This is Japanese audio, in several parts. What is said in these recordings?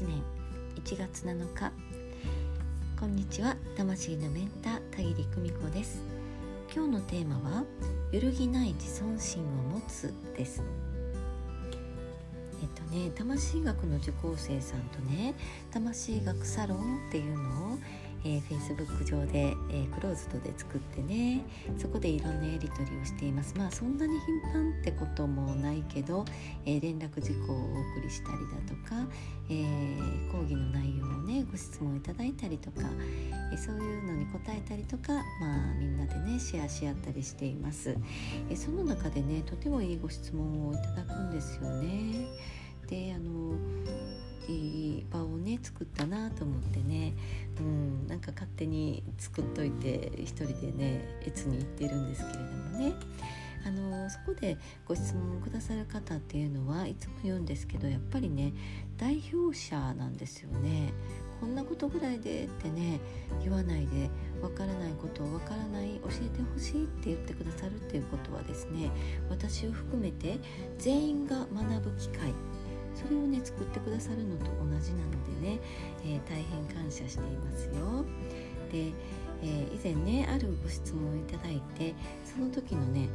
年1月7日。こんにちは魂のメンター田切久美子です。今日のテーマは揺るぎない自尊心を持つです。えっとね魂学の受講生さんとね魂学サロンっていうのをえー、Facebook 上で、えー、クローズドで作ってねそこでいろんなやり取りをしています。まあそんなに頻繁ってこともないけど、えー、連絡事項をお送りしたりだとか、えー、講義の内容をねご質問いただいたりとか、えそういうのに答えたりとかまあみんなでねシェアし合ったりしています、えその中でねとてもいいご質問をいただくんですよね。であのいい場をね作ったなと思ってね、うん、なんか勝手に作っといて一人でね越に行ってるんですけれどもねあのそこでご質問くださる方っていうのはいつも言うんですけどやっぱりね代表者なんですよね。こんなことぐらいでってね言わないでわからないことをわからない教えてほしいって言ってくださるっていうことはですね私を含めて全員が学ぶ機会それをね作ってくださるのと同じなのでね、えー、大変感謝していますよ。で、えー、以前ねあるご質問をいただいてその時のね、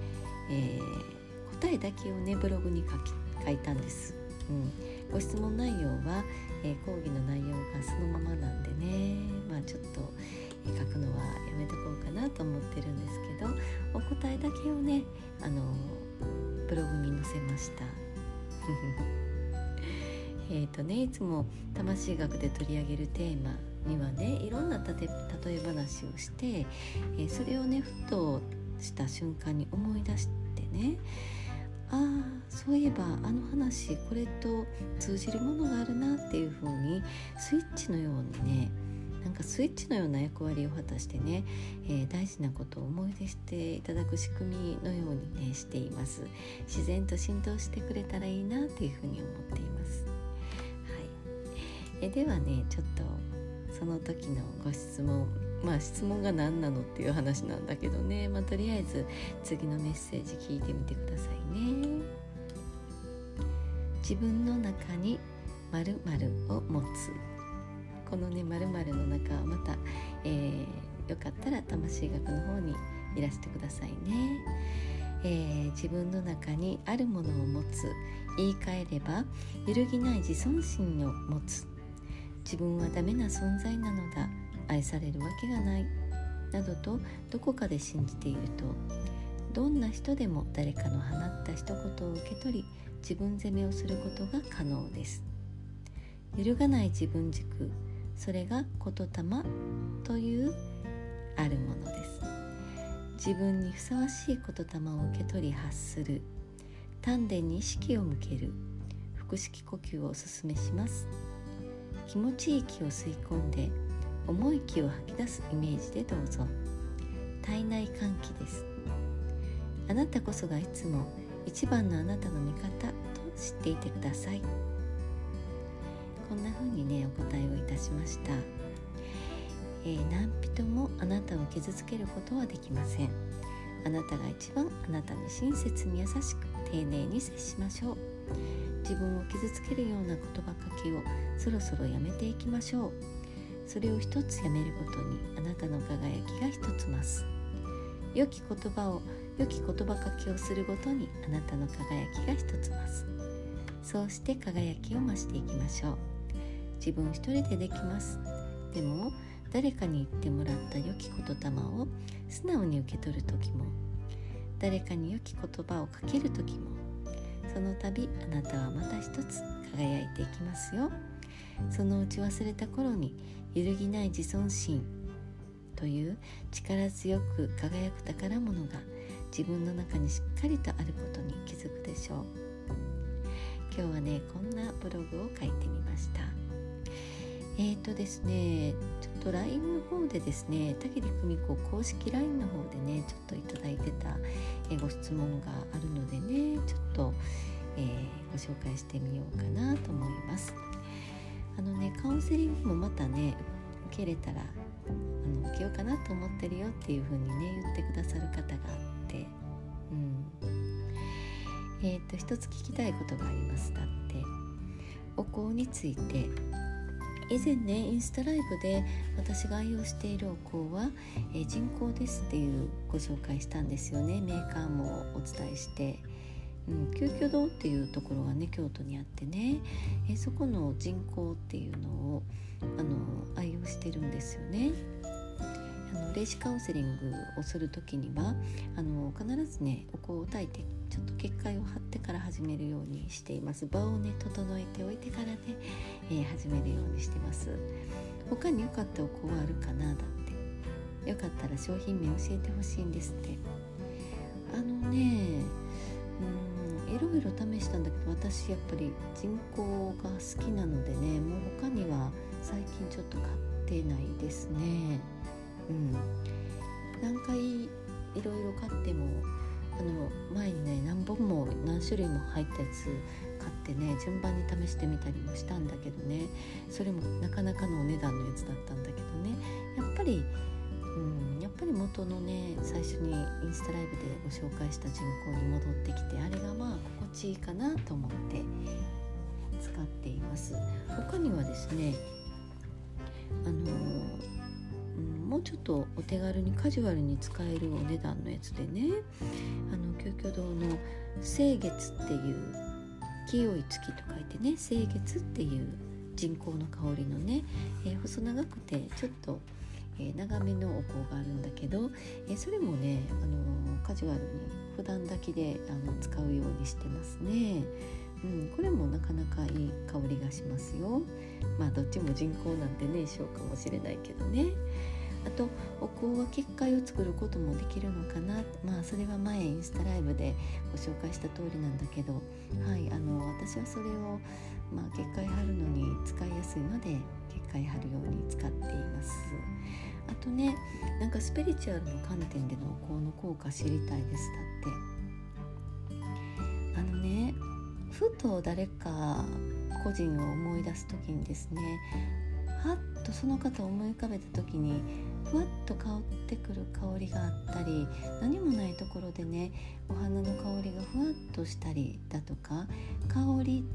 えー、答えだけをねブログに書き書いたんです。うん、ご質問内容は、え講義の内容がそのままなんでねまあちょっと書くのはやめとこうかなと思ってるんですけどお答えだけをねあのブログに載せました。えーとね、いつも魂学で取り上げるテーマにはねいろんな例え話をして、えー、それをねふとした瞬間に思い出してねああそういえばあの話これと通じるものがあるなっていう風にスイッチのようにねなんかスイッチのような役割を果たしてね、えー、大事なことを思い出していただく仕組みのようにねしています。自然と浸透してくれたらいいなっていうふうに思っています。えではねちょっとその時のご質問まあ質問が何なのっていう話なんだけどね、まあ、とりあえず次のメッセージ聞いてみてくださいね。自分の中に〇〇を持つこのね〇〇の中はまた、えー、よかったら魂学の方にいらしてくださいね。えー、自分の中にあるものを持つ言い換えれば揺るぎない自尊心を持つ自分はダメな存在なのだ。愛されるわけがない。などとどこかで信じているとどんな人でも誰かの放った一言を受け取り自分責めをすることが可能です。揺るがない自分軸それが言霊というあるものです。自分にふさわしい言霊を受け取り発する。丹田に意識を向ける。腹式呼吸をおすすめします。気持ちいい息を吸い込んで重い息を吐き出すイメージでどうぞ。体内換気です。あなたこそがいつも一番のあなたの味方と知っていてください。こんな風にねお答えをいたしました、えー、何人もあなたを傷つけることはできません。あなたが一番あなたに親切に優しく丁寧に接しましょう。自分を傷つけるような言葉かけをそろそろやめていきましょう。それを一つやめるごとにあなたの輝きが一つ増す。良き言葉を良き言葉かけをするごとにあなたの輝きが一つ増す。そうして輝きを増していきましょう。自分一人でできます。でも誰かに言ってもらった良き言霊を素直に受け取る時も誰かに良き言葉をかける時もその度あなたはまた一つ輝いていきますよ。そのうち忘れた頃に揺るぎない自尊心という力強く輝く宝物が自分の中にしっかりとあることに気づくでしょう。今日はねこんなブログを書いてみました。えーとですねと LINE の方でですね田切久美子公式 LINE の方でねちょっといただいてた、ご質問があるのでねちょっと、えー、ご紹介してみようかなと思います。あのねカウンセリングもまたね受けれたらあの受けようかなと思ってるよっていう風にね言ってくださる方があってうん。えっ、ー、と一つ聞きたいことがあります。だってお香について以前ねインスタライブで私が愛用しているお香は、えー、人工ですっていうご紹介したんですよねメーカーもお伝えして。うん、急遽堂っていうところがね京都にあってね、え、そこの人工っていうのをあの愛用してるんですよね。あの霊視カウンセリングをする時にはあのずね。お香を焚いてちょっと結界を張ってから始めるようにしています。場をね整えておいてからね、えー、始めるようにしてます。他に良かったお香はあるかなだって。よかったら商品名教えてほしいんですって。あのねうんいろいろ試したんだけど私やっぱり人工が好きなのでねもう他には最近ちょっと買ってないですね。うん。何回いろいろ買ってもあの前にね何本も何種類も入ったやつ買ってね順番に試してみたりもしたんだけどね。それもなかなかのお値段のやつだったんだけどね。やっぱりうんやっぱり元のね最初にインスタライブでご紹介した人口に戻ってきてあれがまあ心地いいかなと思って使っています。他にはですねあのもうちょっとお手軽にカジュアルに使えるお値段のやつでねあの究極堂の「清月」っていう「清い月」と書いてね「清月」っていう人工の香りのね、えー、細長くてちょっと、えー、長めのお香があるんだけど、えー、それもね、あのカジュアルに普段炊きであの使うようにしてますね。うん、これもなかなかいい香りがしますよ。まあどっちも人工なんてね一緒かもしれないけどね。あとお香は結界を作ることもできるのかな。まあそれは前インスタライブでご紹介した通りなんだけど。はいあの私はそれを、まあ、結界貼るのに使いやすいので結界貼るように使っています。あとねなんかスピリチュアルの観点でのお香の効果知りたいです。だって。あのねふと誰か個人を思い出す時にですねはっとその方を思い浮かべた時にふわっと香ってくる香りがあったり何もないところでねお花の香りがふわっとしたりだとか香り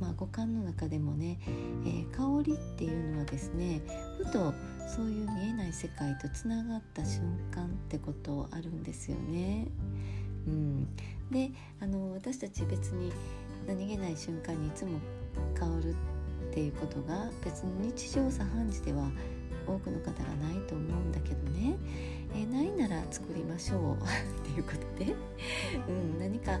まあ、五感の中でもね、えー、香りっていうのはですねふとそういう見えない世界とつながった瞬間ってことあるんですよね。うん、であの私たち別に何気ない瞬間にいつも香るっていうことが別に日常茶飯事では多くの方がないと思うんだけどね、えー、ないなら作りましょう。っていうことで、うん、何か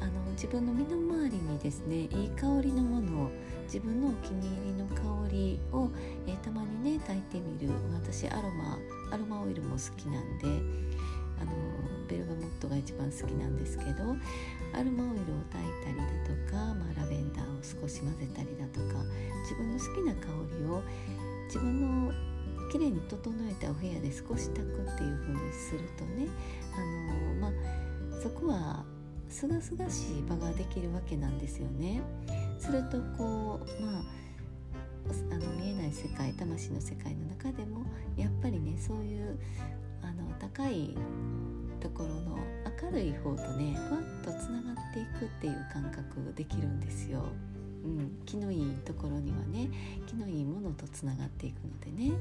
あの自分の身の回りにですねいい香りのものを自分のお気に入りの香りを、えー、たまにね炊いてみる。私アロマアロマオイルも好きなんで。トが一番好きなんですけどアロマオイルを炊いたりだとか、まあ、ラベンダーを少し混ぜたりだとか自分の好きな香りを自分の綺麗に整えたお部屋で少し炊くっていう風にするとねあのまあそこはすがすがしい場ができるわけなんですよね。するとこうまああの見えない世界魂の世界の中でもやっぱりねそういうあの高いところの明るい方とねふわっとつながっていくっていう感覚できるんですよ。うん、気のいいところにはね気のいいものとつながっていくのでね。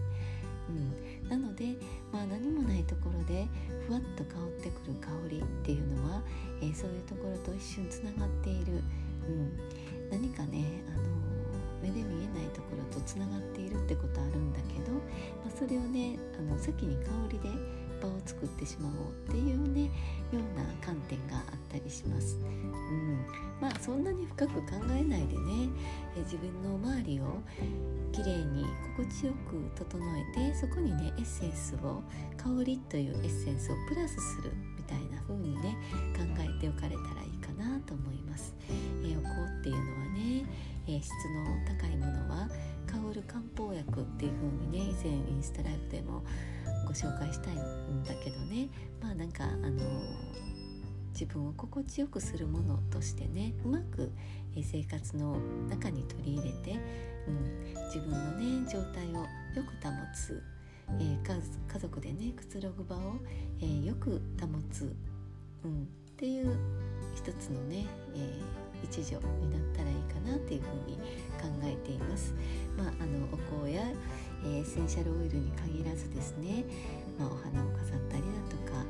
うん、なので、まあ、何もないところでふわっと香ってくる香りっていうのは、えー、そういうところと一瞬つながっている、うん、何かね、あの目で見えないところとつながっているってことあるんだけど、まあ、それをねあの先に香りで場を作ってしまおうっていうねような観点があったりします。うん、まあそんなに深く考えないでねえ自分の周りをきれいに心地よく整えてそこにねエッセンスを香りというエッセンスをプラスするみたいな風にね考えておかれたらいいかなと思います。えー、お香っていうのはね、えー、質の高いものは香る漢方薬っていう風にね以前インスタライブでもご紹介したいんだけどねまあなんかあの自分を心地よくするものとしてねうまく生活の中に取り入れて、うん、自分のね状態をよく保つ、えー、家族でねくつろぐ場を、えー、よく保つ、うん、っていう一つのね、えー、一助になったらいいかなっていうふうに考えています。まあ、あのお香や、えー、エッセンシャルオイルに限らずですね、まあ、お花を飾ったりだとか、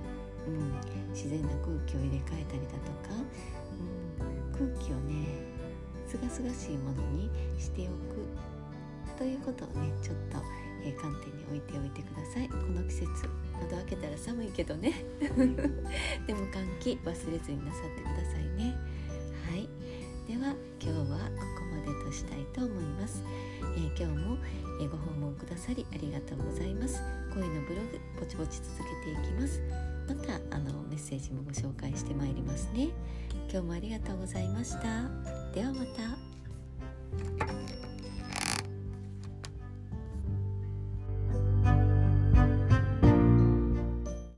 うん、自然な空気を入れ替えたりだとか、うん、空気をねすがすがしいものにしておくということをねちょっと、えー、観点に置いておいてください。この季節窓開けたら寒いけどね。でも換気忘れずになさってくださいね。はい。では今日はここまでとしたいと思います、えー、今日も、えご訪問くださりありがとうございます。声のブログぼちぼち続けていきます。またあのメッセージもご紹介してまいりますね。今日もありがとうございました。ではまた。